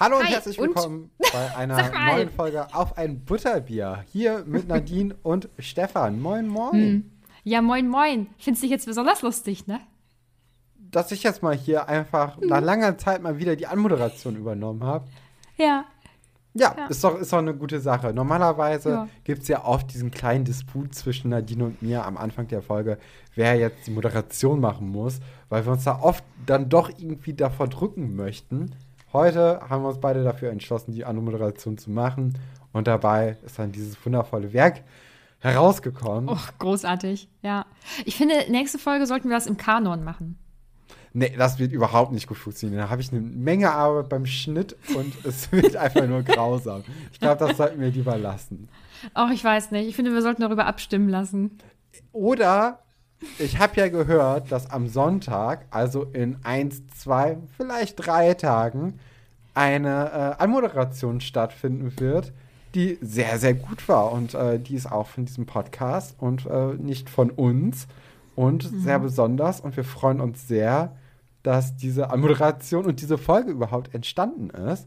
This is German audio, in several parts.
Hallo und Hi, herzlich und? willkommen bei einer neuen Folge auf ein Butterbier. Hier mit Nadine und Stefan. Moin, moin. Ja, moin, moin. Findest dich jetzt besonders lustig, ne? Dass ich jetzt mal hier einfach nach langer Zeit mal wieder die Anmoderation übernommen habe. Ja. Ja, Ja. Ist, doch, ist doch eine gute Sache. Normalerweise Ja. gibt es ja oft diesen kleinen Disput zwischen Nadine und mir am Anfang der Folge, wer jetzt die Moderation machen muss, weil wir uns da oft dann doch irgendwie davor drücken möchten. Heute haben wir uns beide dafür entschlossen, die Anmoderation zu machen. Und dabei ist dann dieses wundervolle Werk herausgekommen. Oh, großartig. Ja. Ich finde, nächste Folge sollten wir das im Kanon machen. Nee, das wird überhaupt nicht gut funktionieren. Da habe ich eine Menge Arbeit beim Schnitt und es wird einfach nur grausam. Ich glaube, das sollten wir lieber lassen. Oh, ich weiß nicht. Ich finde, wir sollten darüber abstimmen lassen. Oder ich habe ja gehört, dass am Sonntag, also in eins, zwei, vielleicht drei Tagen, eine äh, Anmoderation stattfinden wird, die sehr, sehr gut war. Und äh, die ist auch von diesem Podcast und äh, nicht von uns. Und sehr besonders. Und wir freuen uns sehr, dass diese Anmoderation und diese Folge überhaupt entstanden ist.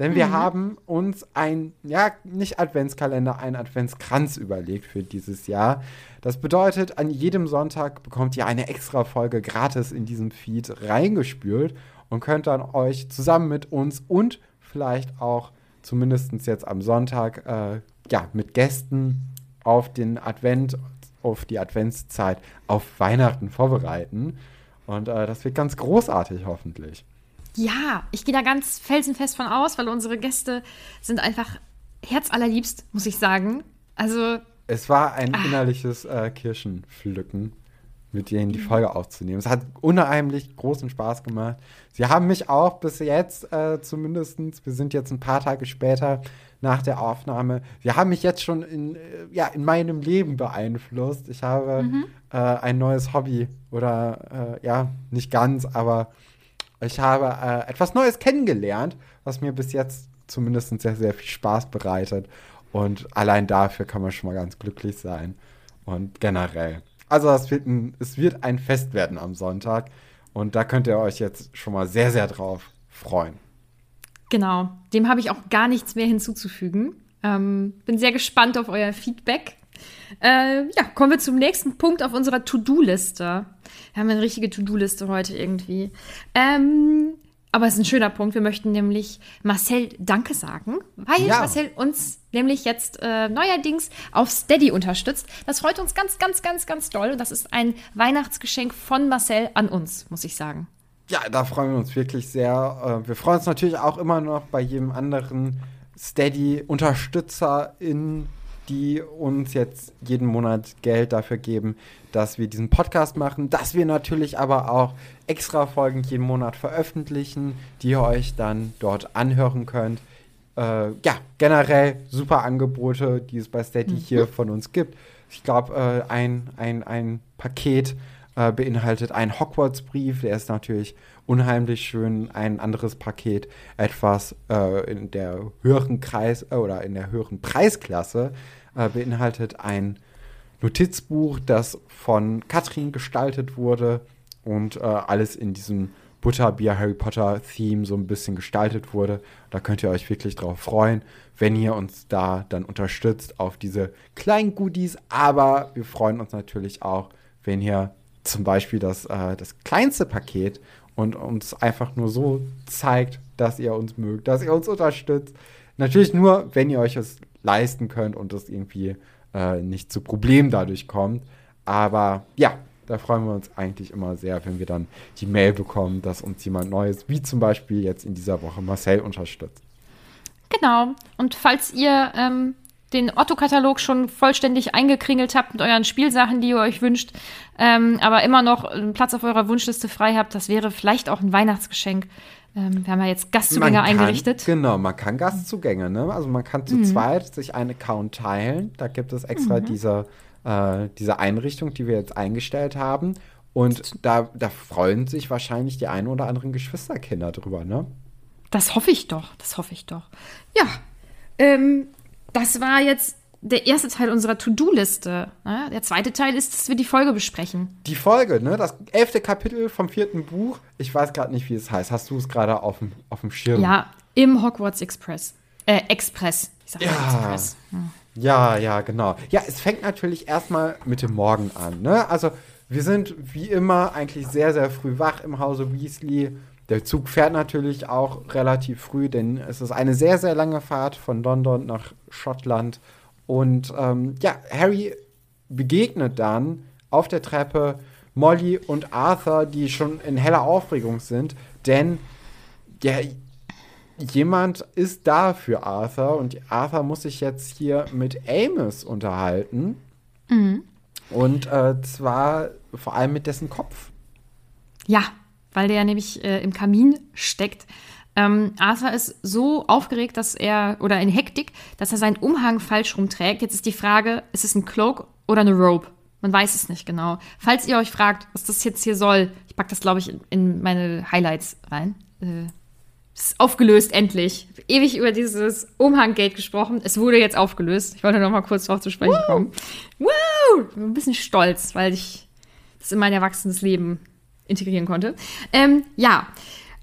Denn wir haben uns ein, ja, nicht Adventskalender, einen Adventskranz überlegt für dieses Jahr. Das bedeutet, an jedem Sonntag bekommt ihr eine extra Folge gratis in diesem Feed reingespült und könnt dann euch zusammen mit uns und vielleicht auch zumindest jetzt am Sonntag, äh, ja, mit Gästen auf den Advent, auf die Adventszeit, auf Weihnachten vorbereiten. Und äh, das wird ganz großartig, hoffentlich. Ja, ich gehe da ganz felsenfest von aus, weil unsere Gäste sind einfach herzallerliebst, muss ich sagen. Also, Es war ein innerliches äh, Kirschenpflücken, mit denen die Folge aufzunehmen. Es hat unheimlich großen Spaß gemacht. Sie haben mich auch bis jetzt, äh, zumindest, wir sind jetzt ein paar Tage später nach der Aufnahme, sie haben mich jetzt schon in, äh, ja, in meinem Leben beeinflusst. Ich habe äh, ein neues Hobby oder äh, ja, nicht ganz, aber ich habe äh, etwas Neues kennengelernt, was mir bis jetzt zumindest sehr, sehr viel Spaß bereitet. Und allein dafür kann man schon mal ganz glücklich sein. Und generell. Also es wird ein, es wird ein Fest werden am Sonntag. Und da könnt ihr euch jetzt schon mal sehr, sehr drauf freuen. genau. Dem habe ich auch gar nichts mehr hinzuzufügen. Ähm, bin sehr gespannt auf euer Feedback. Äh, ja, kommen wir zum nächsten Punkt auf unserer To-Do-Liste. Wir haben eine richtige To-Do-Liste heute irgendwie. Ähm, aber es ist ein schöner Punkt. Wir möchten nämlich Marcel Danke sagen, weil Ja. Marcel uns nämlich jetzt äh, neuerdings auf Steady unterstützt. Das freut uns ganz, ganz, ganz, ganz doll. Und das ist ein Weihnachtsgeschenk von Marcel an uns, muss ich sagen. ja, da freuen wir uns wirklich sehr. Äh, wir freuen uns natürlich auch immer noch bei jedem anderen Steady-Unterstützer in die uns jetzt jeden Monat Geld dafür geben, dass wir diesen Podcast machen, dass wir natürlich aber auch extra Folgen jeden Monat veröffentlichen, die ihr euch dann dort anhören könnt. Äh, ja, generell super Angebote, die es bei Steady mhm. hier von uns gibt. Ich glaube, äh, ein, ein, ein Paket äh, beinhaltet einen Hogwarts-Brief, der ist natürlich unheimlich schön. Ein anderes Paket, etwas äh, in der höheren Kreis äh, oder in der höheren Preisklasse, äh, beinhaltet ein Notizbuch, das von Katrin gestaltet wurde und äh, alles in diesem Butterbier Harry Potter Theme so ein bisschen gestaltet wurde. Da könnt ihr euch wirklich drauf freuen, wenn ihr uns da dann unterstützt auf diese kleinen Goodies. Aber wir freuen uns natürlich auch, wenn ihr zum Beispiel das, äh, das kleinste Paket und uns einfach nur so zeigt, dass ihr uns mögt, dass ihr uns unterstützt. Natürlich nur, wenn ihr euch es leisten könnt und es irgendwie äh, nicht zu Problemen dadurch kommt. Aber ja, da freuen wir uns eigentlich immer sehr, wenn wir dann die Mail bekommen, dass uns jemand Neues, wie zum Beispiel jetzt in dieser Woche Marcel, unterstützt. Genau. Und falls ihr ähm, den Otto-Katalog schon vollständig eingekringelt habt mit euren Spielsachen, die ihr euch wünscht, ähm, aber immer noch einen Platz auf eurer Wunschliste frei habt, das wäre vielleicht auch ein Weihnachtsgeschenk ähm, wir haben ja jetzt Gastzugänge kann, eingerichtet. Genau, man kann Gastzugänge, ne? Also man kann zu mhm. zweit sich einen Account teilen. Da gibt es extra mhm. diese, äh, diese Einrichtung, die wir jetzt eingestellt haben. Und da, da freuen sich wahrscheinlich die ein oder anderen Geschwisterkinder drüber, ne? Das hoffe ich doch, das hoffe ich doch. Ja, ähm, das war jetzt der erste Teil unserer To-Do-Liste. Ne? Der zweite Teil ist, dass wir die Folge besprechen. Die Folge, ne? Das elfte Kapitel vom vierten Buch. Ich weiß gerade nicht, wie es heißt. Hast du es gerade auf dem, auf dem Schirm? Ja, im Hogwarts Express. Äh, Express. Ich sag ja. Express. Hm. Ja, ja, genau. Ja, es fängt natürlich erstmal mit dem Morgen an, ne? Also, wir sind wie immer eigentlich sehr, sehr früh wach im Hause Weasley. Der Zug fährt natürlich auch relativ früh, denn es ist eine sehr, sehr lange Fahrt von London nach Schottland. Und ähm, ja, Harry begegnet dann auf der Treppe Molly und Arthur, die schon in heller Aufregung sind, denn ja, jemand ist da für Arthur und Arthur muss sich jetzt hier mit Amos unterhalten. Mhm. Und äh, zwar vor allem mit dessen Kopf. Ja, weil der nämlich äh, im Kamin steckt. Ähm, Arthur ist so aufgeregt, dass er, oder in Hektik, dass er seinen Umhang falsch rumträgt. Jetzt ist die Frage, ist es ein Cloak oder eine Robe? Man weiß es nicht genau. Falls ihr euch fragt, was das jetzt hier soll, ich packe das, glaube ich, in, in, meine Highlights rein. Äh, ist aufgelöst, endlich. Ewig über dieses Umhanggate gesprochen. Es wurde jetzt aufgelöst. Ich wollte noch mal kurz drauf zu sprechen Woo! kommen. Woo! Ich bin ein bisschen stolz, weil ich das in mein erwachsenes Leben integrieren konnte. Ähm, ja,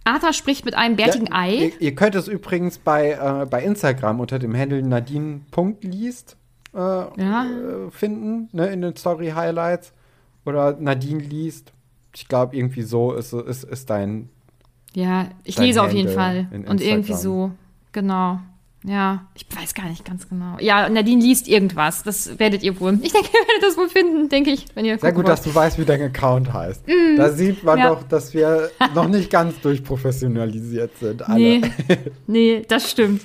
Arthur spricht mit einem bärtigen ja, Ei. Ihr, ihr, könnt es übrigens bei, äh, bei Instagram unter dem Handle Nadine.liest äh, ja. äh, finden, ne, in den Story Highlights. Oder Nadine liest. Ich glaube, irgendwie so ist, ist, ist dein. Ja, ich lese Handle auf jeden Fall. Und irgendwie so, genau. Ja, ich weiß gar nicht ganz genau. Ja, Nadine liest irgendwas. Das werdet ihr wohl. Ich denke, ihr werdet das wohl finden, denke ich, wenn ihr. Sehr gut, wollt. dass du weißt, wie dein Account heißt. Mm, da sieht man ja. doch, dass wir noch nicht ganz durchprofessionalisiert sind. Alle. Nee, nee das stimmt.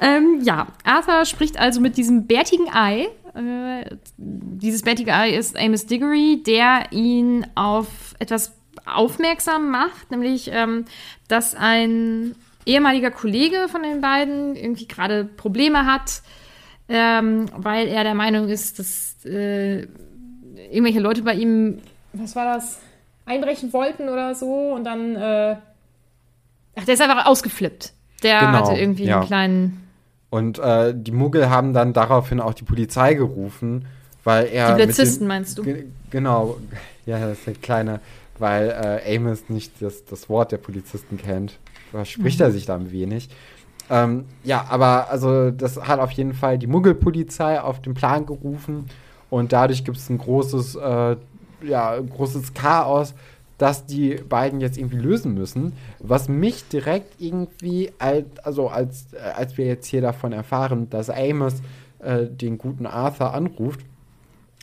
ähm, ja, Arthur spricht also mit diesem bärtigen Ei. Äh, dieses bärtige Ei ist Amos Diggory, der ihn auf etwas aufmerksam macht, nämlich, ähm, dass ein ehemaliger Kollege von den beiden irgendwie gerade Probleme hat, ähm, weil er der Meinung ist, dass äh, irgendwelche Leute bei ihm, was war das, einbrechen wollten oder so und dann, äh, ach, der ist einfach ausgeflippt. Der genau, hatte irgendwie ja. einen kleinen. Und äh, die Muggel haben dann daraufhin auch die Polizei gerufen, weil er. Die Polizisten meinst du? Genau, ja, das ist der kleine, weil äh, Amos nicht das, das Wort der Polizisten kennt verspricht mhm. er sich da ein wenig. Ähm, ja, aber also das hat auf jeden Fall die Muggelpolizei auf den Plan gerufen und dadurch gibt es ein großes, äh, ja, großes Chaos, das die beiden jetzt irgendwie lösen müssen. Was mich direkt irgendwie, als, also als, äh, als wir jetzt hier davon erfahren, dass Amos äh, den guten Arthur anruft,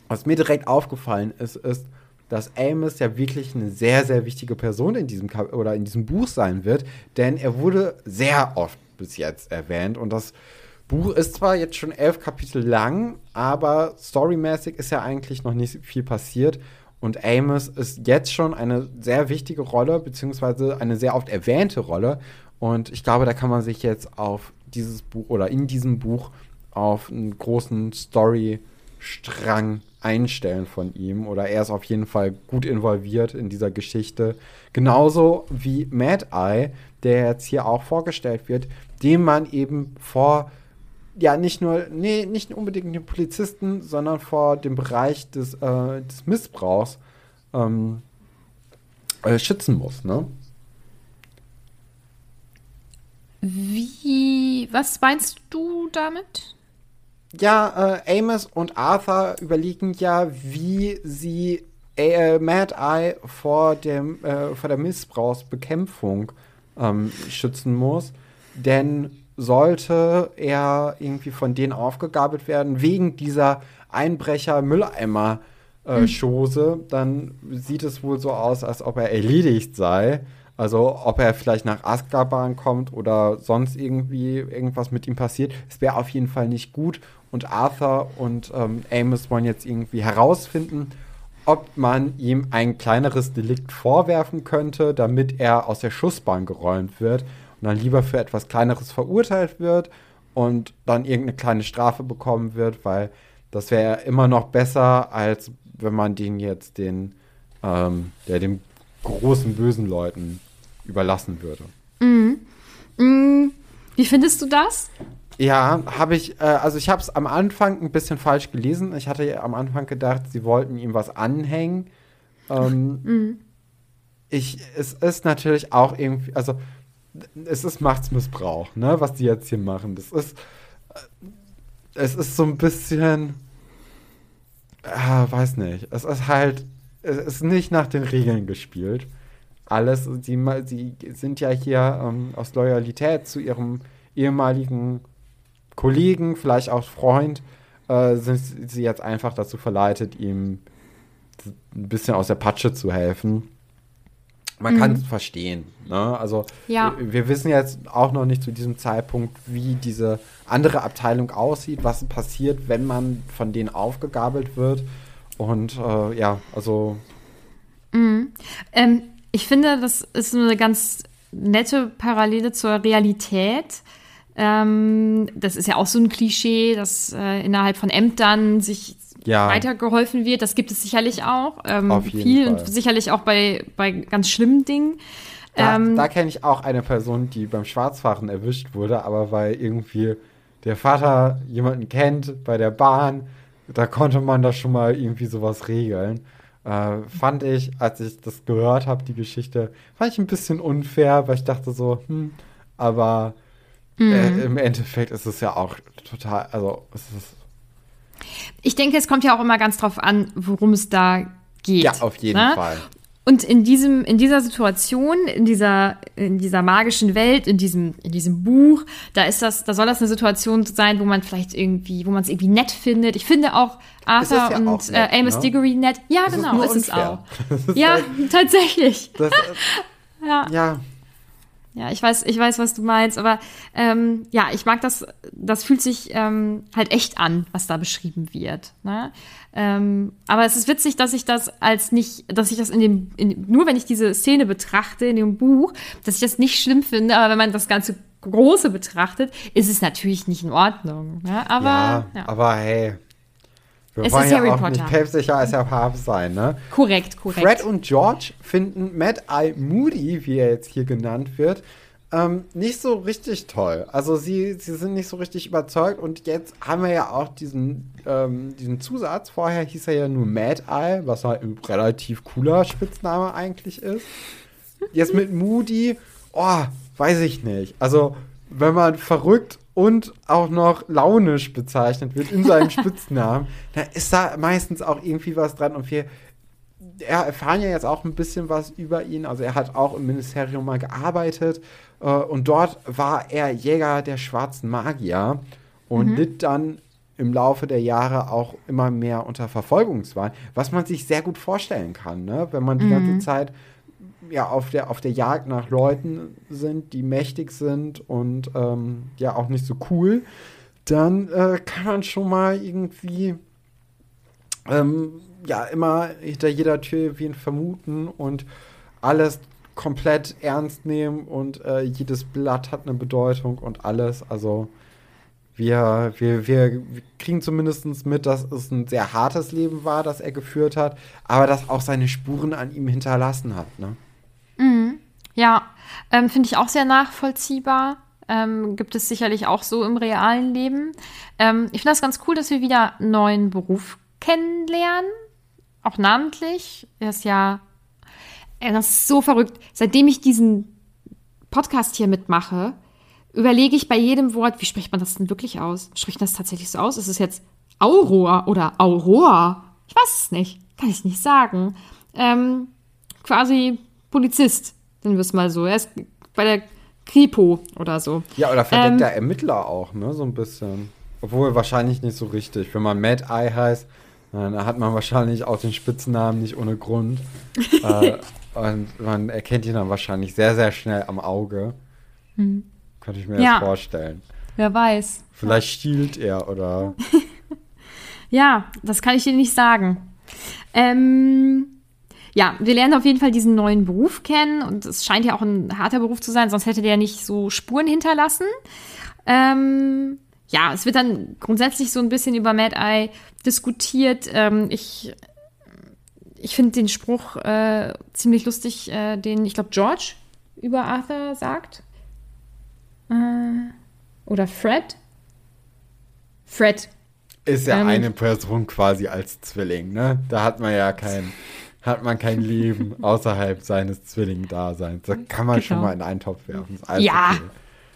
was mir direkt aufgefallen ist, ist, dass Amos ja wirklich eine sehr, sehr wichtige Person in diesem Kap oder in diesem Buch sein wird, denn er wurde sehr oft bis jetzt erwähnt und das Buch ist zwar jetzt schon elf Kapitel lang, aber storymäßig ist ja eigentlich noch nicht viel passiert und Amos ist jetzt schon eine sehr wichtige Rolle, beziehungsweise eine sehr oft erwähnte Rolle und ich glaube, da kann man sich jetzt auf dieses Buch oder in diesem Buch auf einen großen Storystrang einstellen von ihm oder er ist auf jeden Fall gut involviert in dieser Geschichte. Genauso wie Mad Eye, der jetzt hier auch vorgestellt wird, dem man eben vor, ja, nicht nur, nee, nicht unbedingt den Polizisten, sondern vor dem Bereich des, äh, des Missbrauchs ähm, äh, schützen muss, ne? Wie, was meinst du damit? Ja, äh, Amos und Arthur überlegen ja, wie sie äh, Mad Eye vor, dem, äh, vor der Missbrauchsbekämpfung ähm, schützen muss. Denn sollte er irgendwie von denen aufgegabelt werden, wegen dieser Einbrecher-Mülleimer-Chose, hm. dann sieht es wohl so aus, als ob er erledigt sei. Also ob er vielleicht nach Azkaban kommt oder sonst irgendwie irgendwas mit ihm passiert. Es wäre auf jeden Fall nicht gut. Und Arthur und ähm, Amos wollen jetzt irgendwie herausfinden, ob man ihm ein kleineres Delikt vorwerfen könnte, damit er aus der Schussbahn geräumt wird und dann lieber für etwas Kleineres verurteilt wird und dann irgendeine kleine Strafe bekommen wird, weil das wäre immer noch besser, als wenn man den jetzt den, ähm, der den großen bösen Leuten überlassen würde. Mhm. Mhm. Wie findest du das? Ja, habe ich, äh, also ich habe es am Anfang ein bisschen falsch gelesen. Ich hatte am Anfang gedacht, sie wollten ihm was anhängen. Ähm, mhm. Ich, es ist natürlich auch irgendwie, also es ist Machtsmissbrauch, ne, was die jetzt hier machen. Das ist, äh, es ist so ein bisschen, äh, weiß nicht, es ist halt, es ist nicht nach den Regeln gespielt alles. Sie, sie sind ja hier ähm, aus Loyalität zu ihrem ehemaligen Kollegen, vielleicht auch Freund, äh, sind sie jetzt einfach dazu verleitet, ihm ein bisschen aus der Patsche zu helfen. Man mhm. kann es verstehen. Ne? Also ja. wir wissen jetzt auch noch nicht zu diesem Zeitpunkt, wie diese andere Abteilung aussieht, was passiert, wenn man von denen aufgegabelt wird. Und äh, ja, also. Mhm. Ähm, ich finde, das ist eine ganz nette Parallele zur Realität. Ähm, das ist ja auch so ein Klischee, dass äh, innerhalb von Ämtern sich ja. weitergeholfen wird. Das gibt es sicherlich auch. Ähm, Auf jeden viel Fall. und sicherlich auch bei, bei ganz schlimmen Dingen. Da, ähm, da kenne ich auch eine Person, die beim Schwarzfahren erwischt wurde, aber weil irgendwie der Vater jemanden kennt bei der Bahn, da konnte man da schon mal irgendwie sowas regeln. Äh, fand ich, als ich das gehört habe, die Geschichte, fand ich ein bisschen unfair, weil ich dachte so, hm, aber mhm. äh, im Endeffekt ist es ja auch total, also es ist. Ich denke, es kommt ja auch immer ganz drauf an, worum es da geht. Ja, auf jeden ne? Fall. Und in diesem, in dieser Situation, in dieser, in dieser magischen Welt, in diesem, in diesem Buch, da ist das, da soll das eine Situation sein, wo man vielleicht irgendwie, wo man es irgendwie nett findet. Ich finde auch Arthur ja und auch nett, äh, Amos ne? Diggory nett. Ja, das genau, ist, ist es auch. Ja, tatsächlich. Das, ja. ja. Ja, ich weiß, ich weiß, was du meinst, aber ähm, ja, ich mag das, das fühlt sich ähm, halt echt an, was da beschrieben wird. Ne? Ähm, aber es ist witzig, dass ich das als nicht, dass ich das in dem, in, nur wenn ich diese Szene betrachte in dem Buch, dass ich das nicht schlimm finde, aber wenn man das ganze Große betrachtet, ist es natürlich nicht in Ordnung. Ne? Aber, ja, ja. aber hey. Wir es ist ja Harry auch Potter. nicht päpstlicher als der Papst sein, ne? Korrekt, korrekt. Fred und George finden Mad Eye Moody, wie er jetzt hier genannt wird, ähm, nicht so richtig toll. Also sie, sie sind nicht so richtig überzeugt und jetzt haben wir ja auch diesen, ähm, diesen Zusatz. Vorher hieß er ja nur Mad Eye, was halt ein relativ cooler Spitzname eigentlich ist. Jetzt mit Moody, oh, weiß ich nicht. Also wenn man verrückt und auch noch launisch bezeichnet wird in seinem Spitznamen, dann ist da meistens auch irgendwie was dran und wir erfahren ja jetzt auch ein bisschen was über ihn. Also er hat auch im Ministerium mal gearbeitet äh, und dort war er Jäger der schwarzen Magier und mhm. litt dann im Laufe der Jahre auch immer mehr unter Verfolgungswahn, was man sich sehr gut vorstellen kann, ne? wenn man die ganze Zeit ja auf der, auf der Jagd nach Leuten sind, die mächtig sind und ähm, ja auch nicht so cool, dann äh, kann man schon mal irgendwie ähm, ja immer hinter jeder Tür wen vermuten und alles komplett ernst nehmen und äh, jedes Blatt hat eine Bedeutung und alles. Also wir, wir, wir kriegen zumindest mit, dass es ein sehr hartes Leben war, das er geführt hat, aber das auch seine Spuren an ihm hinterlassen hat. Ne? Ja, ähm, finde ich auch sehr nachvollziehbar. Ähm, gibt es sicherlich auch so im realen Leben. Ähm, ich finde das ganz cool, dass wir wieder einen neuen Beruf kennenlernen. Auch namentlich. Er ist ja, ey, das ist so verrückt. Seitdem ich diesen Podcast hier mitmache, überlege ich bei jedem Wort, wie spricht man das denn wirklich aus? Spricht das tatsächlich so aus? Ist es jetzt Aurora oder Aurora? Ich weiß es nicht. Kann ich nicht sagen. Ähm, quasi Polizist, nennen wir es mal so. Er ist bei der Kripo oder so. Ja, oder verdeckter Ähm, Ermittler auch, ne? So ein bisschen. Obwohl wahrscheinlich nicht so richtig. Wenn man Mad Eye heißt, dann hat man wahrscheinlich auch den Spitznamen nicht ohne Grund. äh, und man erkennt ihn dann wahrscheinlich sehr, sehr schnell am Auge. Könnte ich mir Hm. Ja. das vorstellen. Wer weiß. Vielleicht stiehlt er oder. Ja, das kann ich dir nicht sagen. Ähm, ja, wir lernen auf jeden Fall diesen neuen Beruf kennen und es scheint ja auch ein harter Beruf zu sein, sonst hätte der nicht so Spuren hinterlassen. Ähm, ja, es wird dann grundsätzlich so ein bisschen über Mad Eye diskutiert. Ähm, ich ich finde den Spruch äh, ziemlich lustig, äh, den ich glaube George über Arthur sagt. Äh, oder Fred. Fred, Ist ja Ähm. eine Person quasi als Zwilling, ne? Da hat man ja kein, hat man kein Leben außerhalb seines Zwilling-Daseins. Da kann man schon Genau. mal in einen Topf werfen. Ja. okay.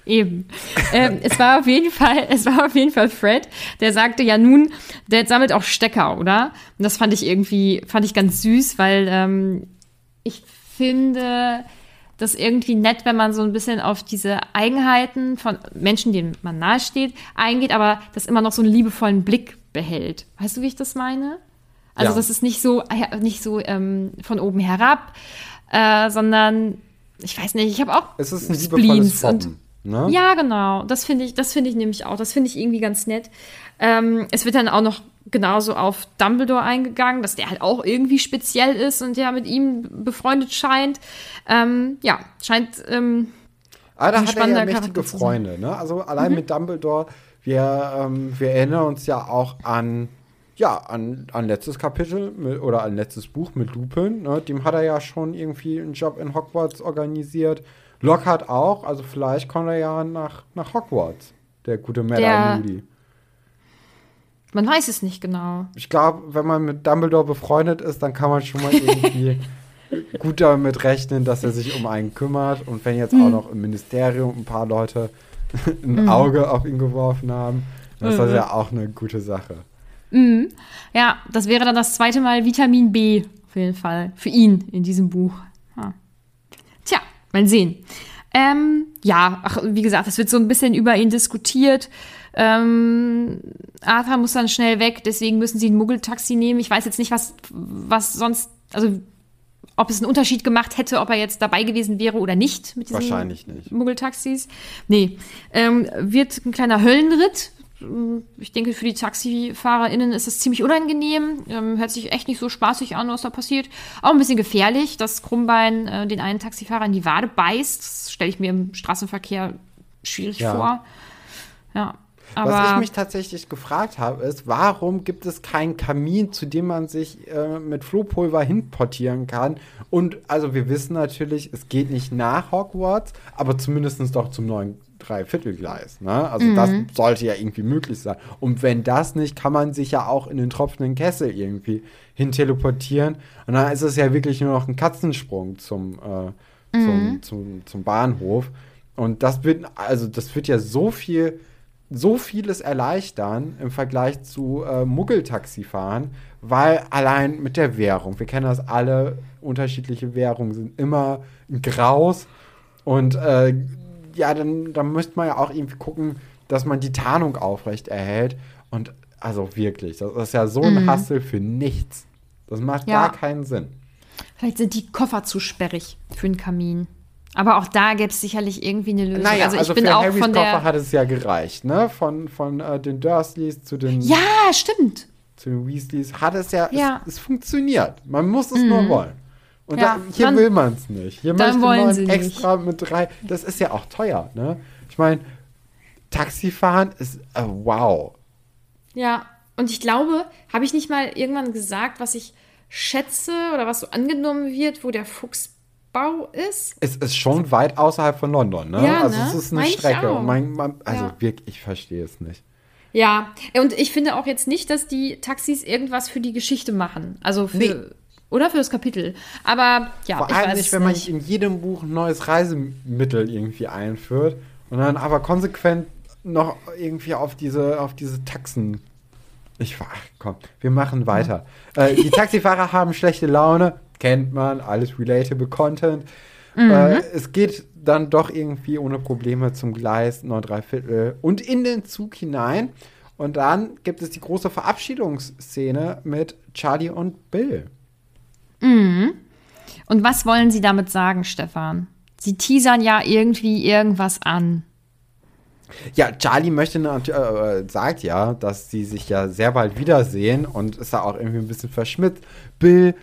Eben. ähm, es war auf jeden Fall, es war auf jeden Fall Fred, der sagte ja nun, der sammelt auch Stecker, oder? Und das fand ich irgendwie, fand ich ganz süß, weil ähm, ich finde das irgendwie nett, wenn man so ein bisschen auf diese Eigenheiten von Menschen, denen man nahesteht, eingeht, aber das immer noch so einen liebevollen Blick behält. Weißt du, wie ich das meine? Also Ja. das ist nicht so, äh, nicht so ähm, von oben herab, äh, sondern ich weiß nicht, ich habe auch Es ist ein Spleens und. Ne? ja, genau. Das finde ich, das finde ich nämlich auch. Das finde ich irgendwie ganz nett. Ähm, es wird dann auch noch genauso auf Dumbledore eingegangen, dass der halt auch irgendwie speziell ist und ja mit ihm befreundet scheint. Ähm, ja, scheint. Ähm, Aber da hat er ja mächtige. Freunde, ne? Also allein Mhm. mit Dumbledore, wir, ähm, wir erinnern uns ja auch an, ja, an, an letztes Kapitel mit, oder an letztes Buch mit Lupin, ne? Dem hat er ja schon irgendwie einen Job in Hogwarts organisiert. Lockhart auch, also vielleicht kommt er ja nach, nach Hogwarts, der gute Mad Moody. man weiß es nicht genau. Ich glaube, wenn man mit Dumbledore befreundet ist, dann kann man schon mal irgendwie gut damit rechnen, dass er sich um einen kümmert. Und wenn jetzt auch noch im Ministerium ein paar Leute ein Auge auf ihn geworfen haben, dann ist das ja auch eine gute Sache. Ja, das wäre dann das zweite Mal Vitamin B, auf jeden Fall, für ihn in diesem Buch. Ja. Tja, mal sehen. Ähm, ja, ach, wie gesagt, es wird so ein bisschen über ihn diskutiert. Ähm, Arthur muss dann schnell weg, deswegen müssen sie ein Muggeltaxi nehmen. Ich weiß jetzt nicht, was, was sonst, also ob es einen Unterschied gemacht hätte, ob er jetzt dabei gewesen wäre oder nicht mit diesen Wahrscheinlich nicht. Muggeltaxis. Nee, ähm, wird ein kleiner Höllenritt. Ich denke, für die TaxifahrerInnen ist das ziemlich unangenehm. Ähm, hört sich echt nicht so spaßig an, was da passiert. Auch ein bisschen gefährlich, dass Krummbein äh, den einen Taxifahrer in die Wade beißt. Das stelle ich mir im Straßenverkehr schwierig Ja. vor. Ja. Aber Was ich mich tatsächlich gefragt habe, ist, warum gibt es keinen Kamin, zu dem man sich äh, mit Flohpulver hinportieren kann? Und also wir wissen natürlich, es geht nicht nach Hogwarts, aber zumindest doch zum neuen Dreiviertelgleis. Ne? Also das sollte ja irgendwie möglich sein. Und wenn das nicht, kann man sich ja auch in den tropfenden Kessel irgendwie hin teleportieren. Und dann ist es ja wirklich nur noch ein Katzensprung zum, äh, zum, zum, zum Bahnhof. Und das wird, also das wird ja so viel so vieles erleichtern im Vergleich zu äh, Muggeltaxifahren, weil allein mit der Währung, wir kennen das alle, unterschiedliche Währungen sind immer Graus und äh, ja, dann, dann müsste man ja auch irgendwie gucken, dass man die Tarnung aufrecht erhält und also wirklich, das ist ja so ein Hassel für nichts. Das macht Ja. gar keinen Sinn. Vielleicht sind die Koffer zu sperrig für einen Kamin. Aber auch da gäbe es sicherlich irgendwie eine Lösung. Naja, also also, ich bin für auch Harrys von Koffer der. hat es ja gereicht, ne? Von, von äh, den Dursleys zu den, Ja, stimmt. zu den Weasleys hat es ja, Ja. Es, es funktioniert. Man muss es nur wollen. Und Ja, da, hier dann- will man es nicht. Hier dann möchte wollen man sie nicht. extra mit drei. Das ist ja auch teuer, ne? Ich meine, Taxifahren ist äh, wow. Ja, und ich glaube, habe ich nicht mal irgendwann gesagt, was ich schätze oder was so angenommen wird, wo der Fuchsbau ist? Es ist schon weit außerhalb von London, ne? Ja, also ne? es ist eine Mein ich Strecke. mein, mein, also Ja. wirklich, ich verstehe es nicht. Ja, und ich finde auch jetzt nicht, dass die Taxis irgendwas für die Geschichte machen. Also für. Nee. Oder für das Kapitel. Aber ja, Vor ich allem weiß nicht, wenn man nicht. in jedem Buch ein neues Reisemittel irgendwie einführt und dann aber konsequent noch irgendwie auf diese, auf diese Taxen. Ich ach, komm, wir machen weiter. Äh, die Taxifahrer haben schlechte Laune, kennt man, alles relatable Content. Äh, es geht dann doch irgendwie ohne Probleme zum Gleis 9 3 Viertel und in den Zug hinein. Und dann gibt es die große Verabschiedungsszene mit Charlie und Bill. Und was wollen Sie damit sagen, Stefan? Sie teasern ja irgendwie irgendwas an. Ja, Charlie möchte nat- äh, sagt ja, dass sie sich ja sehr bald wiedersehen und ist da auch irgendwie ein bisschen verschmitzt. Bill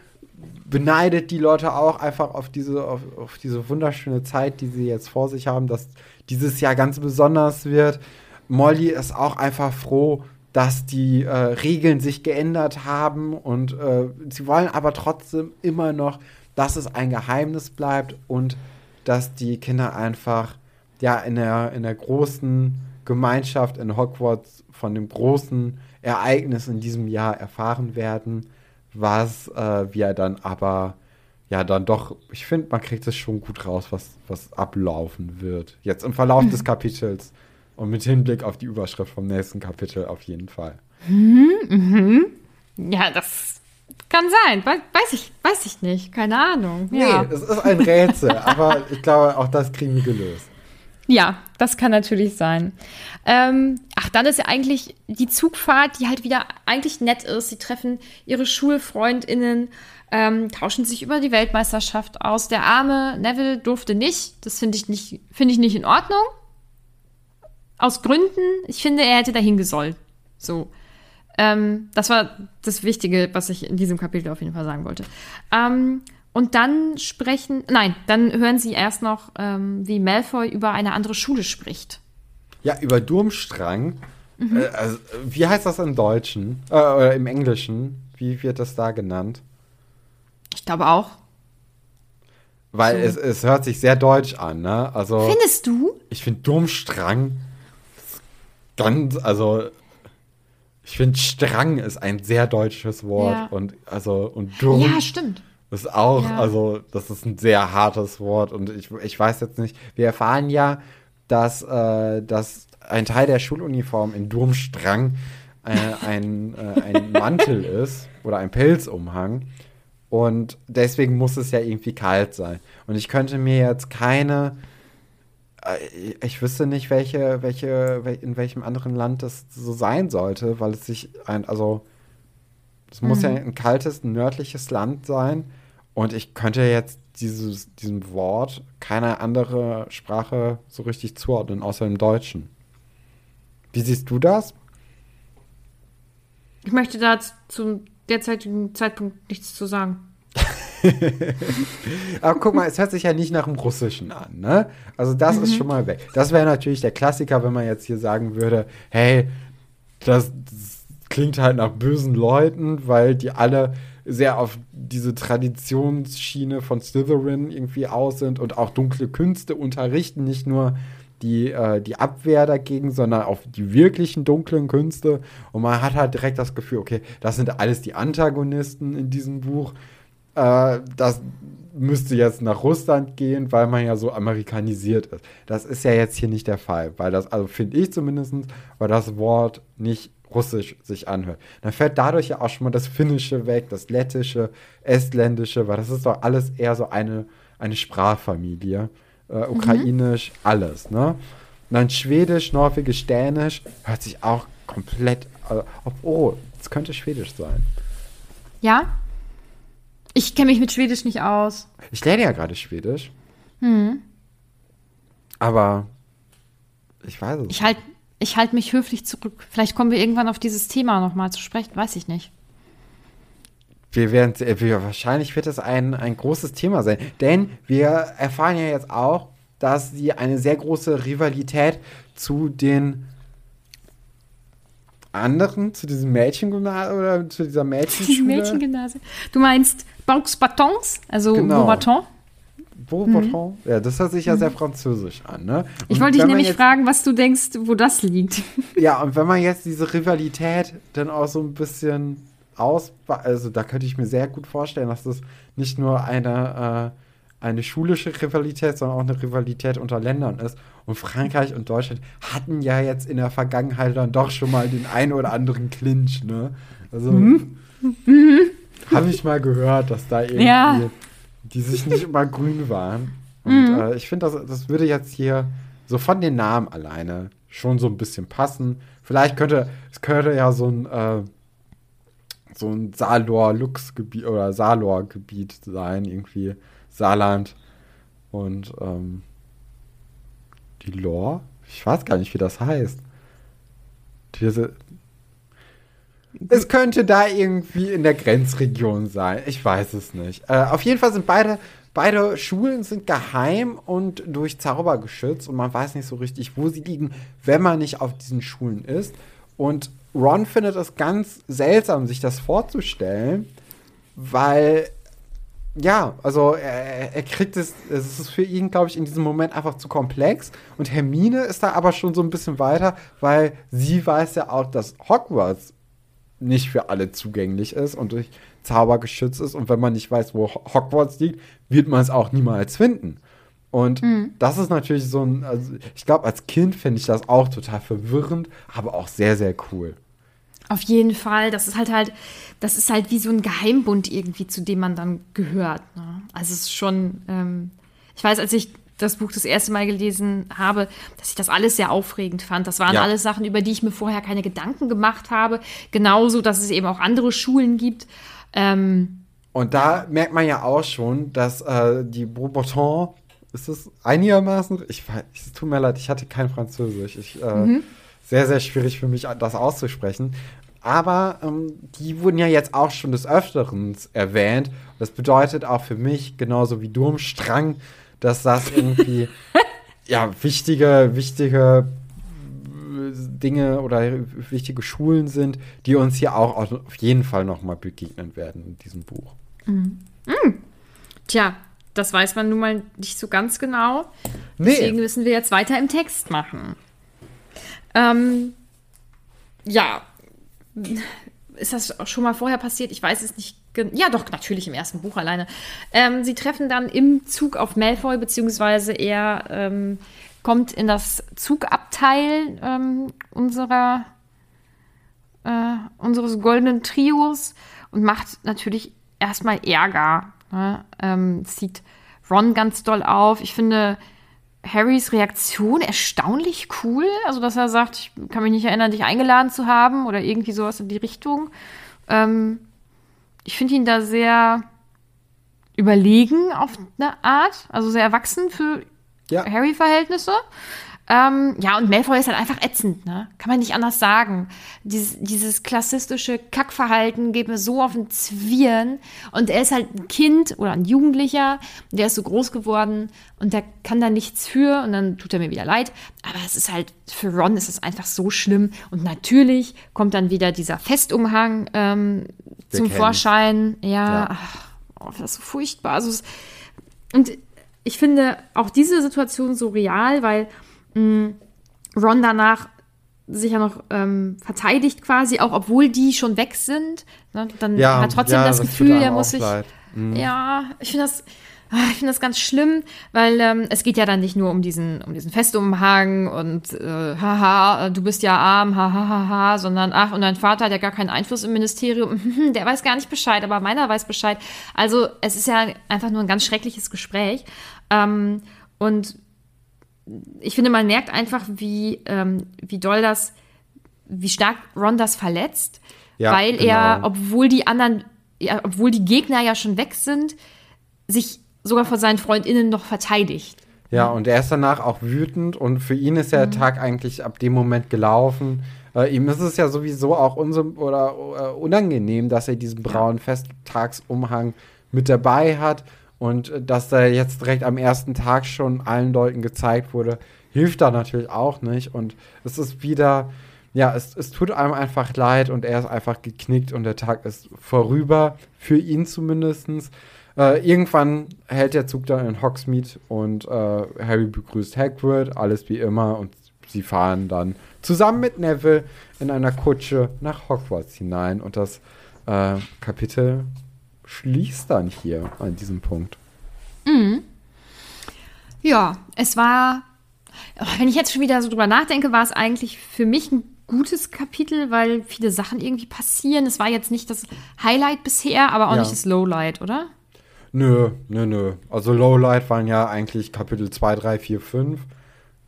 beneidet die Leute auch einfach auf diese, auf, auf diese wunderschöne Zeit, die sie jetzt vor sich haben, dass dieses Jahr ganz besonders wird. Molly ist auch einfach froh, dass die äh, Regeln sich geändert haben und äh, sie wollen aber trotzdem immer noch, dass es ein Geheimnis bleibt und dass die Kinder einfach ja in der, in der großen Gemeinschaft in Hogwarts von dem großen Ereignis in diesem Jahr erfahren werden, was äh, wir dann aber ja dann doch, ich finde, man kriegt es schon gut raus, was, was ablaufen wird. Jetzt im Verlauf des Kapitels und mit Hinblick auf die Überschrift vom nächsten Kapitel auf jeden Fall. Ja, das kann sein. We weiß ich, weiß ich nicht. Keine Ahnung. Ja. Nee, es ist ein Rätsel, aber ich glaube, auch das kriegen wir gelöst. Ja, das kann natürlich sein. Ähm, ach, dann ist ja eigentlich die Zugfahrt, die halt wieder eigentlich nett ist. Sie treffen ihre SchulfreundInnen, ähm, tauschen sich über die Weltmeisterschaft aus. Der arme Neville durfte nicht. Das finde ich nicht, finde ich nicht in Ordnung. Aus Gründen. Ich finde, er hätte dahin gesollt. So. Ähm, das war das Wichtige, was ich in diesem Kapitel auf jeden Fall sagen wollte. Ähm, und dann sprechen, nein, dann hören sie erst noch, ähm, wie Malfoy über eine andere Schule spricht. Ja, über Durmstrang. Äh, also, wie heißt das im Deutschen? Äh, oder im Englischen? Wie wird das da genannt? Ich glaube auch. Weil es, es hört sich sehr deutsch an, ne? Also, Findest du? ich finde Durmstrang ganz, also, ich finde Strang ist ein sehr deutsches Wort. Ja. Und, also, und Durm Ja, stimmt. ist auch, Ja. also, das ist ein sehr hartes Wort. Und ich, ich weiß jetzt nicht, wir erfahren ja, dass, äh, dass ein Teil der Schuluniform in Durmstrang äh, ein, äh, ein Mantel ist oder ein Pelzumhang. Und deswegen muss es ja irgendwie kalt sein. Und ich könnte mir jetzt keine, ich wüsste nicht, welche, welche, wel- in welchem anderen Land das so sein sollte, weil es sich ein, also es muss ja ein kaltes, nördliches Land sein. Und ich könnte jetzt dieses, diesem Wort keine andere Sprache so richtig zuordnen, außer im Deutschen. Wie siehst du das? Ich möchte da zum derzeitigen Zeitpunkt nichts zu sagen. Aber guck mal, es hört sich ja nicht nach dem Russischen an, ne? Also das ist schon mal weg. Das wäre natürlich der Klassiker, wenn man jetzt hier sagen würde, hey, das, das klingt halt nach bösen Leuten, weil die alle sehr auf diese Traditionsschiene von Slytherin irgendwie aus sind und auch dunkle Künste unterrichten, nicht nur die, äh, die Abwehr dagegen, sondern auch die wirklichen dunklen Künste. Und man hat halt direkt das Gefühl, okay, das sind alles die Antagonisten in diesem Buch. Äh, das müsste jetzt nach Russland gehen, weil man ja so amerikanisiert ist. Das ist ja jetzt hier nicht der Fall, weil das, also finde ich zumindest, weil das Wort nicht russisch sich anhört. Dann fällt dadurch ja auch schon mal das Finnische weg, das Lettische, Estländische, weil das ist doch alles eher so eine, eine Sprachfamilie. Äh, Ukrainisch, alles, ne? Und dann Schwedisch, Norwegisch, Dänisch hört sich auch komplett. Ob, oh, es könnte Schwedisch sein. Ja? Ich kenne mich mit Schwedisch nicht aus. Ich lerne ja gerade Schwedisch. Hm. Aber ich weiß es Ich halte ich halt mich höflich zurück. Vielleicht kommen wir irgendwann auf dieses Thema nochmal zu sprechen, weiß ich nicht. Wir werden, wir, wahrscheinlich wird es ein, ein großes Thema sein. Denn wir erfahren ja jetzt auch, dass sie eine sehr große Rivalität zu den anderen, zu diesem Mädchengymnasium oder zu dieser Mädchenschule. Mädchengymnasium. Du meinst Baux Batons, also genau. Beaubaton? Beaubaton? Mhm. Ja, das hört sich ja sehr französisch an, ne? ich wollte dich nämlich jetzt, fragen, was du denkst, wo das liegt. Ja, und wenn man jetzt diese Rivalität dann auch so ein bisschen aus, also da könnte ich mir sehr gut vorstellen, dass das nicht nur eine, äh, eine schulische Rivalität, sondern auch eine Rivalität unter Ländern ist. Und Frankreich und Deutschland hatten ja jetzt in der Vergangenheit dann doch schon mal den einen oder anderen Clinch, ne? Also mhm. habe ich mal gehört, dass da irgendwie ja die sich nicht immer grün waren. Und mhm. äh, ich finde, das, das würde jetzt hier so von den Namen alleine schon so ein bisschen passen. Vielleicht könnte es könnte ja so ein äh, so ein Salor-Lux-Gebiet oder Salor-Gebiet sein, irgendwie Saarland und ähm, die Lore. Ich weiß gar nicht, wie das heißt. Diese, es könnte da irgendwie in der Grenzregion sein. Ich weiß es nicht. Äh, auf jeden Fall sind beide, beide Schulen sind geheim und durch Zauber geschützt und man weiß nicht so richtig, wo sie liegen, wenn man nicht auf diesen Schulen ist. Und Ron findet es ganz seltsam, sich das vorzustellen, weil ja, also er, er, kriegt es, es ist für ihn, glaube ich, in diesem Moment einfach zu komplex. Und Hermine ist da aber schon so ein bisschen weiter, weil sie weiß ja auch, dass Hogwarts nicht für alle zugänglich ist und durch Zauber geschützt ist. Und wenn man nicht weiß, wo Hogwarts liegt, wird man es auch niemals finden. Und mhm. das ist natürlich so ein, also ich glaube, als Kind finde ich das auch total verwirrend, aber auch sehr, sehr cool. Auf jeden Fall. Das ist halt halt, das ist halt wie so ein Geheimbund irgendwie, zu dem man dann gehört. Ne? Also es ist schon, ähm, ich weiß, als ich das Buch das erste Mal gelesen habe, dass ich das alles sehr aufregend fand. Das waren ja. alles Sachen, über die ich mir vorher keine Gedanken gemacht habe. Genauso, dass es eben auch andere Schulen gibt. Ähm, und da merkt man ja auch schon, dass äh, die Beaubaton, ist das einigermaßen, ich weiß, es tut mir leid, ich hatte kein Französisch. Ich, äh, mhm. Sehr, sehr schwierig für mich, das auszusprechen. Aber ähm, die wurden ja jetzt auch schon des Öfteren erwähnt. Das bedeutet auch für mich, genauso wie Durmstrang, dass das irgendwie ja wichtige, wichtige Dinge oder wichtige Schulen sind, die uns hier auch auf jeden Fall noch mal begegnen werden in diesem Buch. Mhm. Mhm. Tja, das weiß man nun mal nicht so ganz genau. Nee. Deswegen müssen wir jetzt weiter im Text machen. Ähm, ja, ist das schon mal vorher passiert? Ich weiß es nicht. Ja, doch, natürlich im ersten Buch alleine. Ähm, sie treffen dann im Zug auf Malfoy, beziehungsweise er ähm, kommt in das Zugabteil ähm, unserer, äh, unseres goldenen Trios und macht natürlich erstmal Ärger. Ne? Ähm, zieht Ron ganz doll auf. Ich finde Harrys Reaktion erstaunlich cool. Also, dass er sagt, ich kann mich nicht erinnern, dich eingeladen zu haben oder irgendwie sowas in die Richtung. Ähm, ich finde ihn da sehr überlegen auf eine Art, also sehr erwachsen für ja. Harry-Verhältnisse. Ähm, ja, und Malfoy ist halt einfach ätzend, ne? Kann man nicht anders sagen. Dieses, dieses klassistische Kackverhalten geht mir so auf den Zwirn. Und er ist halt ein Kind oder ein Jugendlicher, der ist so groß geworden und der kann da nichts für und dann tut er mir wieder leid. Aber es ist halt, für Ron ist es einfach so schlimm. Und natürlich kommt dann wieder dieser Festumhang ähm, zum kennen. Vorschein. Ja, ja. Ach, oh, das ist so furchtbar. Also und ich finde auch diese Situation so real, weil Ron danach sich ja noch ähm, verteidigt quasi, auch obwohl die schon weg sind. Ne? Dann ja, hat trotzdem ja, das, das Gefühl, er muss sich. Mhm. Ja, ich finde das. Ah, ich finde das ganz schlimm, weil ähm, es geht ja dann nicht nur um diesen, um diesen Festumhang und äh, haha, du bist ja arm, hahaha, ha, ha, ha, sondern ach, und dein Vater hat ja gar keinen Einfluss im Ministerium, der weiß gar nicht Bescheid, aber meiner weiß Bescheid. Also es ist ja einfach nur ein ganz schreckliches Gespräch. Ähm, und ich finde, man merkt einfach, wie, ähm, wie doll das wie stark Ron das verletzt, Ja, weil er, genau. obwohl die anderen, ja, obwohl die Gegner ja schon weg sind, sich sogar vor seinen FreundInnen noch verteidigt. Ja, und er ist danach auch wütend und für ihn ist der Tag eigentlich ab dem Moment gelaufen. Äh, ihm ist es ja sowieso auch oder äh, unangenehm, dass er diesen braunen Festtagsumhang mit dabei hat und äh, dass er jetzt direkt am ersten Tag schon allen Leuten gezeigt wurde, hilft da natürlich auch nicht. Und es ist wieder, ja, es, es tut einem einfach leid und er ist einfach geknickt und der Tag ist vorüber, für ihn zumindestens. Äh, irgendwann hält der Zug dann in Hogsmeade und äh, Harry begrüßt Hagrid, alles wie immer und sie fahren dann zusammen mit Neville in einer Kutsche nach Hogwarts hinein und das äh, Kapitel schließt dann hier an diesem Punkt. Ja, es war, wenn ich jetzt schon wieder so drüber nachdenke, war es eigentlich für mich ein gutes Kapitel, weil viele Sachen irgendwie passieren. Es war jetzt nicht das Highlight bisher, aber auch Ja. nicht das Lowlight, oder? Nö, nö, nö. Also Lowlight waren ja eigentlich Kapitel 2, 3, 4, 5.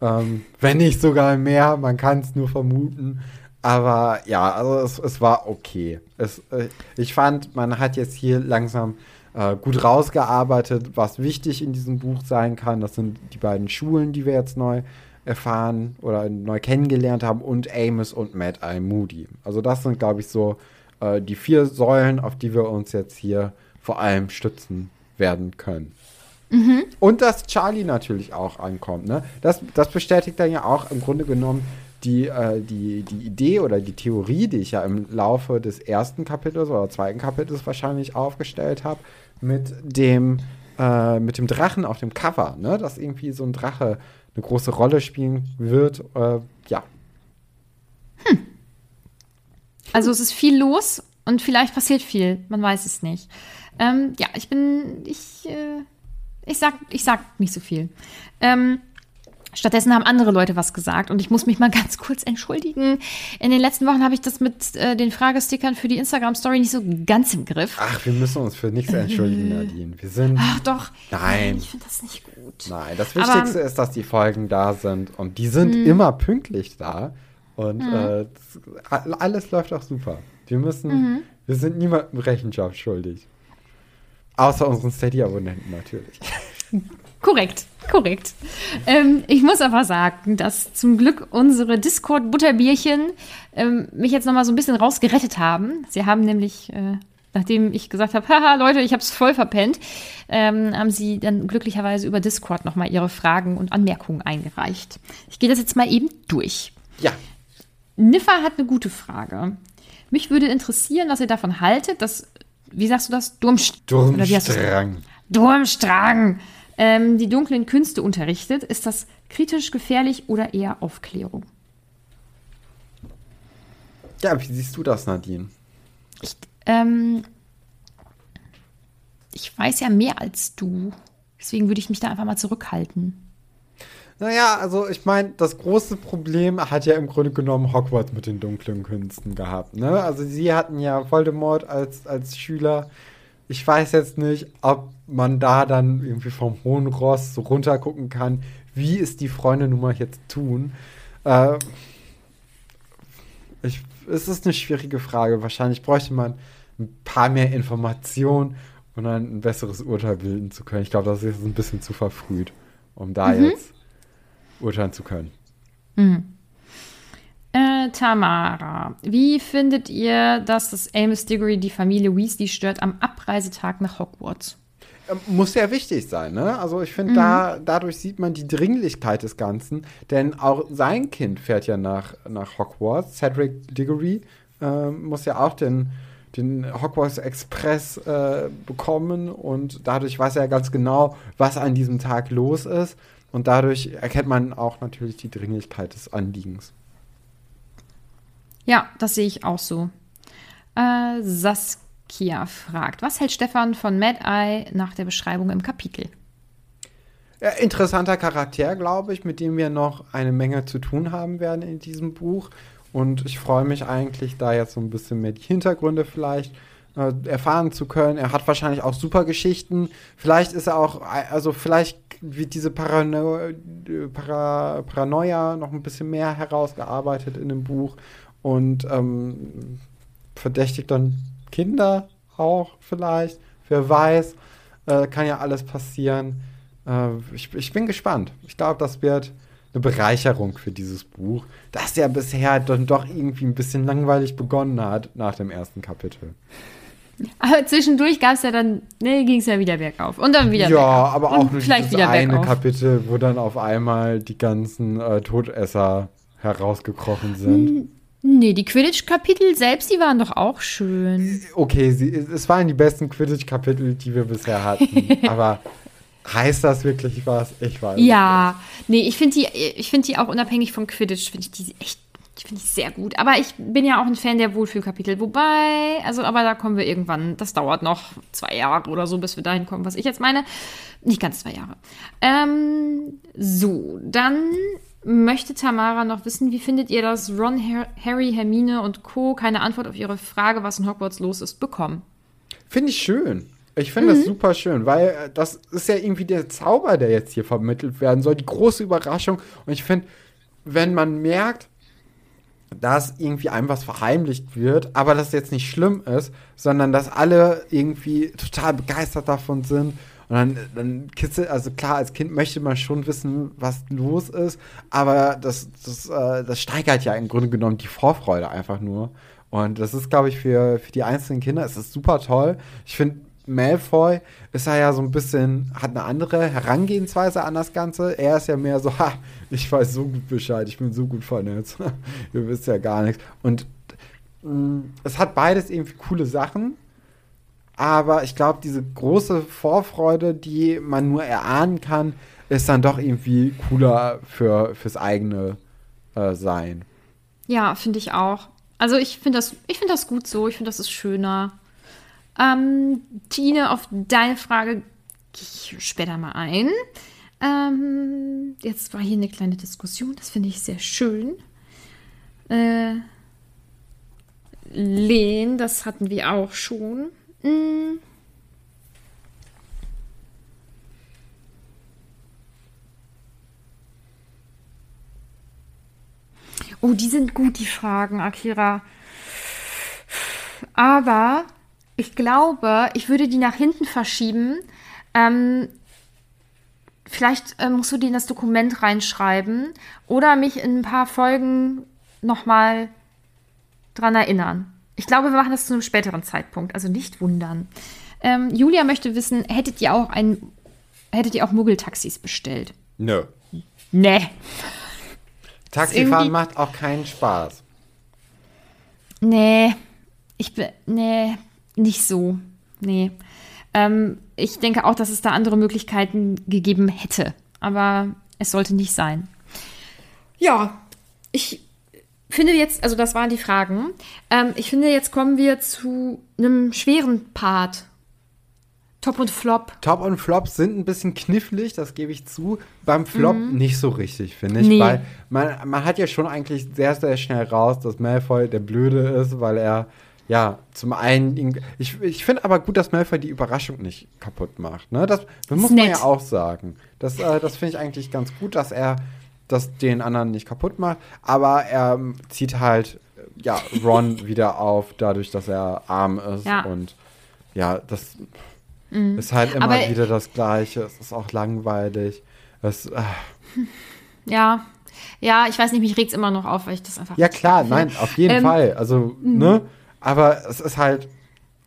Ähm, wenn nicht sogar mehr, man kann es nur vermuten. Aber ja, also es, es war okay. Es, äh, ich fand, man hat jetzt hier langsam äh, gut rausgearbeitet, was wichtig in diesem Buch sein kann. Das sind die beiden Schulen, die wir jetzt neu erfahren oder neu kennengelernt haben und Amos und Mad Eye Moody. Also das sind, glaube ich, so äh, die vier Säulen, auf die wir uns jetzt hier vor allem stützen werden können. Und dass Charlie natürlich auch ankommt. Ne? Das, das bestätigt dann ja auch im Grunde genommen die, äh, die, die Idee oder die Theorie, die ich ja im Laufe des ersten Kapitels oder zweiten Kapitels wahrscheinlich aufgestellt habe, mit dem, äh, mit dem Drachen auf dem Cover, ne? dass irgendwie so ein Drache eine große Rolle spielen wird. Äh, ja, Also es ist viel los und vielleicht passiert viel, man weiß es nicht. Ähm, ja, ich bin, ich, äh, ich sag, ich sag nicht so viel. Ähm, stattdessen haben andere Leute was gesagt und ich muss mich mal ganz kurz entschuldigen. In den letzten Wochen habe ich das mit äh, den Fragestickern für die Instagram-Story nicht so ganz im Griff. ach, wir müssen uns für nichts entschuldigen, Nadine. Wir sind. Ach doch. Nein. Ich finde das nicht gut. Nein, das Aber- Wichtigste ist, dass die Folgen da sind und die sind immer pünktlich da und äh, das, a- alles läuft auch super. Wir müssen, wir sind niemandem Rechenschaft schuldig. Außer unseren Steady-Abonnenten natürlich. Korrekt, korrekt. Ähm, ich muss aber sagen, dass zum Glück unsere Discord-Butterbierchen ähm, mich jetzt noch mal so ein bisschen rausgerettet haben. Sie haben nämlich, äh, nachdem ich gesagt habe, haha, Leute, ich habe es voll verpennt, ähm, haben sie dann glücklicherweise über Discord noch mal ihre Fragen und Anmerkungen eingereicht. Ich gehe das jetzt mal eben durch. Ja, Niffa hat eine gute Frage. Mich würde interessieren, was ihr davon haltet, dass, wie sagst du das? Durmst Durmstrang. Durmstrang ähm, die dunklen Künste unterrichtet. Ist das kritisch, gefährlich oder eher Aufklärung? Ja, wie siehst du das, Nadine? Ich, ähm, ich weiß ja mehr als du. Deswegen würde ich mich da einfach mal zurückhalten. Naja, also ich meine, das große Problem hat ja im Grunde genommen Hogwarts mit den dunklen Künsten gehabt. Ne? Also sie hatten ja Voldemort als, als Schüler. Ich weiß jetzt nicht, ob man da dann irgendwie vom hohen Ross so runter gucken kann, wie es die Freunde nun mal jetzt tun. Äh, ich, es ist eine schwierige Frage. Wahrscheinlich bräuchte man ein paar mehr Informationen, um dann ein besseres Urteil bilden zu können. Ich glaube, das ist jetzt ein bisschen zu verfrüht, um da jetzt urteilen zu können. Äh, Tamara, wie findet ihr, dass das Amos Diggory die Familie Weasley stört am Abreisetag nach Hogwarts? Ähm, Muss ja wichtig sein, ne? Also ich finde, da, dadurch sieht man die Dringlichkeit des Ganzen, denn auch sein Kind fährt ja nach, nach Hogwarts. Cedric Diggory ähm, muss ja auch den, den Hogwarts Express äh, bekommen und dadurch weiß er ganz genau, was an diesem Tag los ist und dadurch erkennt man auch natürlich die Dringlichkeit des Anliegens. Ja, das sehe ich auch so. Äh, Saskia fragt, was hält Stefan von Mad Eye nach der Beschreibung im Kapitel? Ja, interessanter Charakter, glaube ich, mit dem wir noch eine Menge zu tun haben werden in diesem Buch. Und ich freue mich eigentlich, da jetzt so ein bisschen mehr die Hintergründe vielleicht äh, erfahren zu können. Er hat wahrscheinlich auch super Geschichten. Vielleicht ist er auch, also vielleicht wird diese Parano äh, Para Paranoia noch ein bisschen mehr herausgearbeitet in dem Buch. und ähm, verdächtigt dann Kinder auch vielleicht. Wer weiß, äh, kann ja alles passieren. Äh, ich, ich bin gespannt. Ich glaube, das wird eine Bereicherung für dieses Buch, das ja bisher dann doch irgendwie ein bisschen langweilig begonnen hat nach dem ersten Kapitel. Aber zwischendurch gab es ja dann, ne, ging es ja wieder bergauf. Und dann wieder Ja, bergauf. aber auch nur vielleicht dieses eine bergauf. Kapitel, wo dann auf einmal die ganzen äh, Todesser herausgekrochen sind. Nee, die Quidditch-Kapitel selbst, die waren doch auch schön. Okay, sie, es waren die besten Quidditch-Kapitel, die wir bisher hatten. aber heißt das wirklich was? Ich weiß. Ja, nee, ich finde die, ich finde die auch unabhängig vom Quidditch, finde ich die echt, finde ich sehr gut. Aber ich bin ja auch ein Fan der Wohlfühlkapitel. Wobei, also, aber da kommen wir irgendwann, das dauert noch zwei Jahre oder so, bis wir dahin kommen, was ich jetzt meine. Nicht ganz zwei Jahre. Ähm, so, dann möchte Tamara noch wissen, wie findet ihr das Ron, Har Harry, Hermine und Co. keine Antwort auf ihre Frage, was in Hogwarts los ist, bekommen? Finde ich schön. Ich finde Mhm. das super schön, weil äh, das ist ja irgendwie der Zauber, der jetzt hier vermittelt werden soll, die große Überraschung. Und ich finde, wenn man merkt, dass irgendwie einem was verheimlicht wird, aber das jetzt nicht schlimm ist, sondern dass alle irgendwie total begeistert davon sind. Und dann, dann kitzelt, also klar, als Kind möchte man schon wissen, was los ist, aber das, das, äh, das steigert ja im Grunde genommen die Vorfreude einfach nur. Und das ist, glaube ich, für, für die einzelnen Kinder, es ist super toll. Ich finde, Malfoy ist er ja so ein bisschen, hat eine andere Herangehensweise an das Ganze. Er ist ja mehr so, ha, ich weiß so gut Bescheid, ich bin so gut vernetzt. Ihr wisst ja gar nichts. Und mh, es hat beides irgendwie coole Sachen. Aber ich glaube, diese große Vorfreude, die man nur erahnen kann, ist dann doch irgendwie cooler für, fürs eigene äh, Sein. Ja, finde ich auch. Also ich finde das, ich finde das gut so. Ich finde, das ist schöner. Ähm, Tine, auf deine Frage gehe ich später mal ein. Ähm, jetzt war hier eine kleine Diskussion. Das finde ich sehr schön. Äh, Lehn, das hatten wir auch schon. Mm. Oh, die sind gut, die Fragen, Akira. Aber ich glaube, ich würde die nach hinten verschieben. Ähm, vielleicht äh, musst du die in das Dokument reinschreiben oder mich in ein paar Folgen nochmal dran erinnern. Ich glaube, wir machen das zu einem späteren Zeitpunkt, also nicht wundern. Ähm, Julia möchte wissen, hättet ihr auch ein, hättet ihr auch Muggeltaxis bestellt? Nö. Nee. Taxifahren macht auch keinen Spaß. Nee, ich bin, nee, nicht so. Nee. Ähm, ich denke auch, dass es da andere Möglichkeiten gegeben hätte. Aber es sollte nicht sein. Ja, ich finde jetzt, also das waren die Fragen. Ähm, ich finde, jetzt kommen wir zu einem schweren Part. Top und Flop. Top und Flop sind ein bisschen knifflig, das gebe ich zu. Beim Flop nicht so richtig, finde ich. Nee. Weil man, man hat ja schon eigentlich sehr, sehr schnell raus, dass Malfoy der Blöde ist, weil er, ja, zum einen. Ich, ich finde aber gut, dass Malfoy die Überraschung nicht kaputt macht. Ne? Das, das muss man nett. ja auch sagen. Das, äh, das finde ich eigentlich ganz gut, dass er das den anderen nicht kaputt macht. Aber er ähm, zieht halt, äh, ja, Ron wieder auf, dadurch, dass er arm ist. Ja. Und ja, das ist halt immer Mhm. Aber- wieder das Gleiche. Es ist auch langweilig. Es, äh, Ja. Ja, ich weiß nicht, mich regt es immer noch auf, weil ich das einfach. ja, klar, nein, auf jeden Ähm, Fall. Also, ne? Aber es ist halt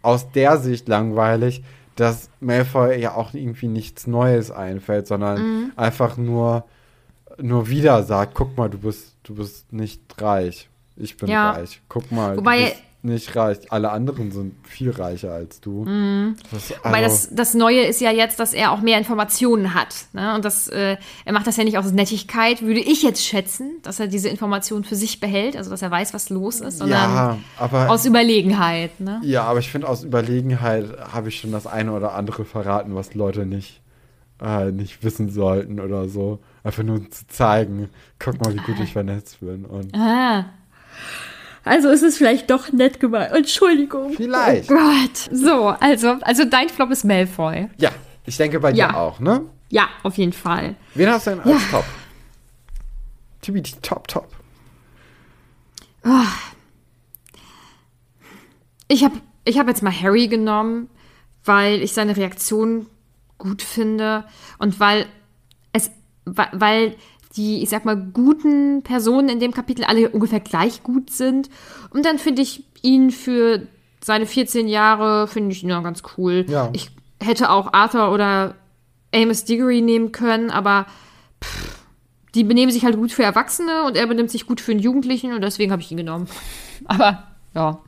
aus der Sicht langweilig, dass Malfoy ja auch irgendwie nichts Neues einfällt, sondern Mhm. einfach nur, nur wieder sagt: guck mal, du bist, du bist nicht reich. Ich bin Ja. reich. Guck mal, Wobei- nicht reich. Alle anderen sind viel reicher als du. Das, Weil also- das, das Neue ist ja jetzt, dass er auch mehr Informationen hat. Ne? Und das, äh, er macht das ja nicht aus Nettigkeit, würde ich jetzt schätzen, dass er diese Informationen für sich behält, also dass er weiß, was los ist, sondern ja, aber aus Überlegenheit. Ne? Ja, aber ich finde, aus Überlegenheit habe ich schon das eine oder andere verraten, was Leute nicht, äh, nicht wissen sollten oder so. Einfach nur um zu zeigen, guck mal, wie gut ich vernetzt bin. Und Ah. Also ist es vielleicht doch nett gemeint. Entschuldigung. Vielleicht. Oh Gott. So, also, also dein Flop ist Malfoy. ja, ich denke bei dir Ja. auch, ne? Ja, auf jeden Fall. Wen hast du denn als Top? Tibi, die Top, Top. Ich habe ich hab jetzt mal Harry genommen, weil ich seine Reaktion gut finde und weil es, weil die, ich sag mal, guten Personen in dem Kapitel alle ungefähr gleich gut sind. Und dann finde ich ihn für seine 14 Jahre, finde ich ihn ja ganz cool. Ja. Ich hätte auch Arthur oder Amos Diggory nehmen können, aber pff, die benehmen sich halt gut für Erwachsene und er benimmt sich gut für einen Jugendlichen und deswegen habe ich ihn genommen. Aber ja,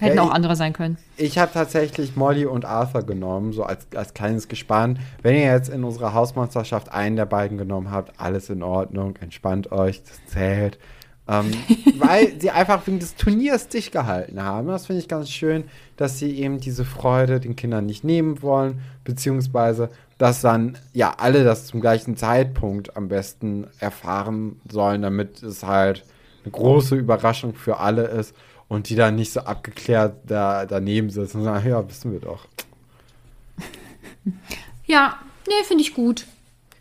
hätten Ja, auch ich- andere sein können. Ich habe tatsächlich Molly und Arthur genommen, so als, als kleines Gespann. Wenn ihr jetzt in unserer Hausmonsterschaft einen der beiden genommen habt, alles in Ordnung, entspannt euch, das zählt. Ähm, weil sie einfach wegen des Turniers dich gehalten haben. Das finde ich ganz schön, dass sie eben diese Freude den Kindern nicht nehmen wollen, beziehungsweise dass dann ja alle das zum gleichen Zeitpunkt am besten erfahren sollen, damit es halt eine große Überraschung für alle ist und die dann nicht so abgeklärt da, daneben sitzen und sagen, ja, wissen wir doch. Ja, nee, finde ich gut.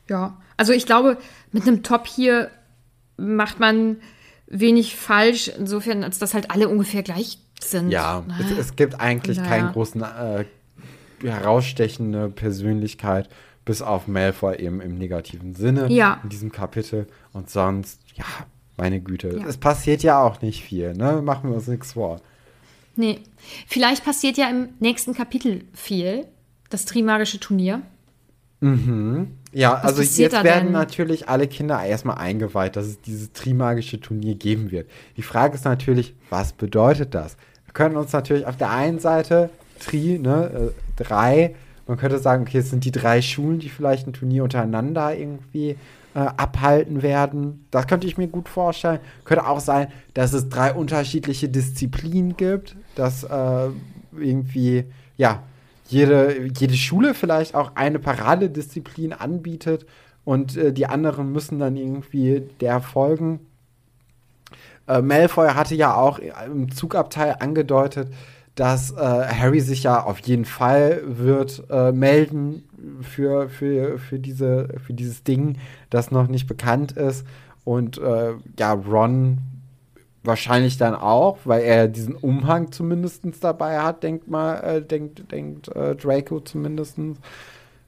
Ja, also ich glaube, mit einem Top hier macht man wenig falsch, insofern, als dass halt alle ungefähr gleich sind. Ja, Ne? es, es gibt eigentlich Von keinen großen äh, herausstechende Persönlichkeit, bis auf Malfoy eben im negativen Sinne Ja. in diesem Kapitel. Und sonst, ja, meine Güte. Ja. Es passiert ja auch nicht viel, ne? Machen wir uns nichts vor. Nee. Vielleicht passiert ja im nächsten Kapitel viel. Das Trimagische Turnier. Ja, also passiert jetzt werden denn? natürlich alle Kinder erstmal eingeweiht, dass es dieses Trimagische Turnier geben wird. Die Frage ist natürlich, was bedeutet das? Wir können uns natürlich auf der einen Seite Tri, ne, äh, drei, man könnte sagen, okay, es sind die drei Schulen, die vielleicht ein Turnier untereinander irgendwie äh, abhalten werden. Das könnte ich mir gut vorstellen. Könnte auch sein, dass es drei unterschiedliche Disziplinen gibt, dass äh, irgendwie, ja, jede, jede Schule vielleicht auch eine Paradedisziplin anbietet und äh, die anderen müssen dann irgendwie der folgen. Äh, Malfoy hatte ja auch im Zugabteil angedeutet, dass äh, Harry sich ja auf jeden Fall wird äh, melden für, für, für, diese, für dieses Ding, das noch nicht bekannt ist. Und äh, ja, Ron wahrscheinlich dann auch, weil er diesen Umhang zumindest dabei hat, denkt mal, äh, denkt, denkt äh, Draco zumindest.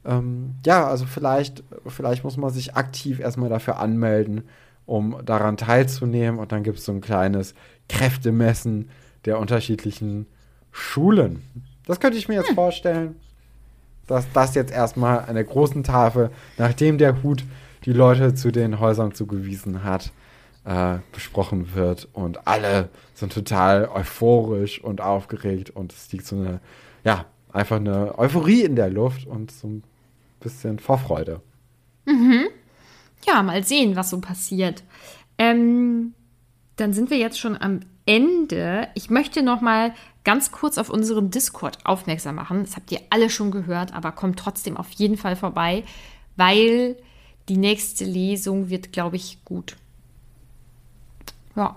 Ähm, ja, also vielleicht, vielleicht muss man sich aktiv erstmal dafür anmelden, um daran teilzunehmen. Und dann gibt es so ein kleines Kräftemessen der unterschiedlichen Schulen. Das könnte ich mir jetzt vorstellen, dass das jetzt erstmal an der großen Tafel, nachdem der Hut die Leute zu den Häusern zugewiesen hat, äh, besprochen wird. Und alle sind total euphorisch und aufgeregt. Und es liegt so eine, ja, einfach eine Euphorie in der Luft und so ein bisschen Vorfreude. Ja, mal sehen, was so passiert. Ähm, dann sind wir jetzt schon am Ende. Ich möchte noch mal ganz kurz auf unseren Discord aufmerksam machen. Das habt ihr alle schon gehört, aber kommt trotzdem auf jeden Fall vorbei, weil die nächste Lesung wird, glaube ich, gut. Ja,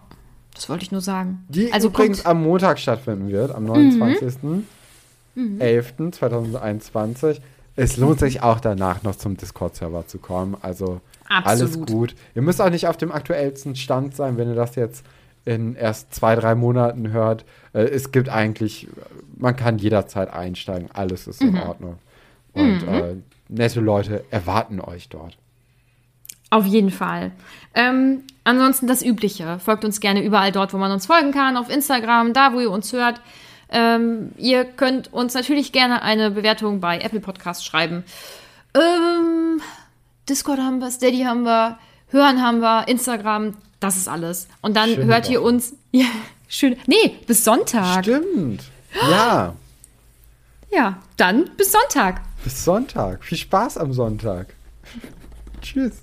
das wollte ich nur sagen. Die also übrigens kommt, Mhm. am Montag stattfinden wird, am 29.11.2021. Es lohnt sich auch danach noch zum Discord-Server zu kommen. Also alles Absolut. gut. Ihr müsst auch nicht auf dem aktuellsten Stand sein, wenn ihr das jetzt in erst zwei, drei Monaten hört. Äh, es gibt eigentlich, man kann jederzeit einsteigen. Alles ist in Mhm. Ordnung. Und äh, nette Leute erwarten euch dort. Auf jeden Fall. Ähm, ansonsten das Übliche. Folgt uns gerne überall dort, wo man uns folgen kann. Auf Instagram, da, wo ihr uns hört. Ähm, ihr könnt uns natürlich gerne eine Bewertung bei Apple Podcasts schreiben. Ähm, Discord haben wir, Steady haben wir, Hören haben wir, Instagram, das ist alles. Und dann Schöne hört ihr Woche. uns. Ja, schön. Nee, bis Sonntag. Stimmt. Ja, Ja, dann bis Sonntag. bis Sonntag. Viel Spaß am Sonntag. Tschüss.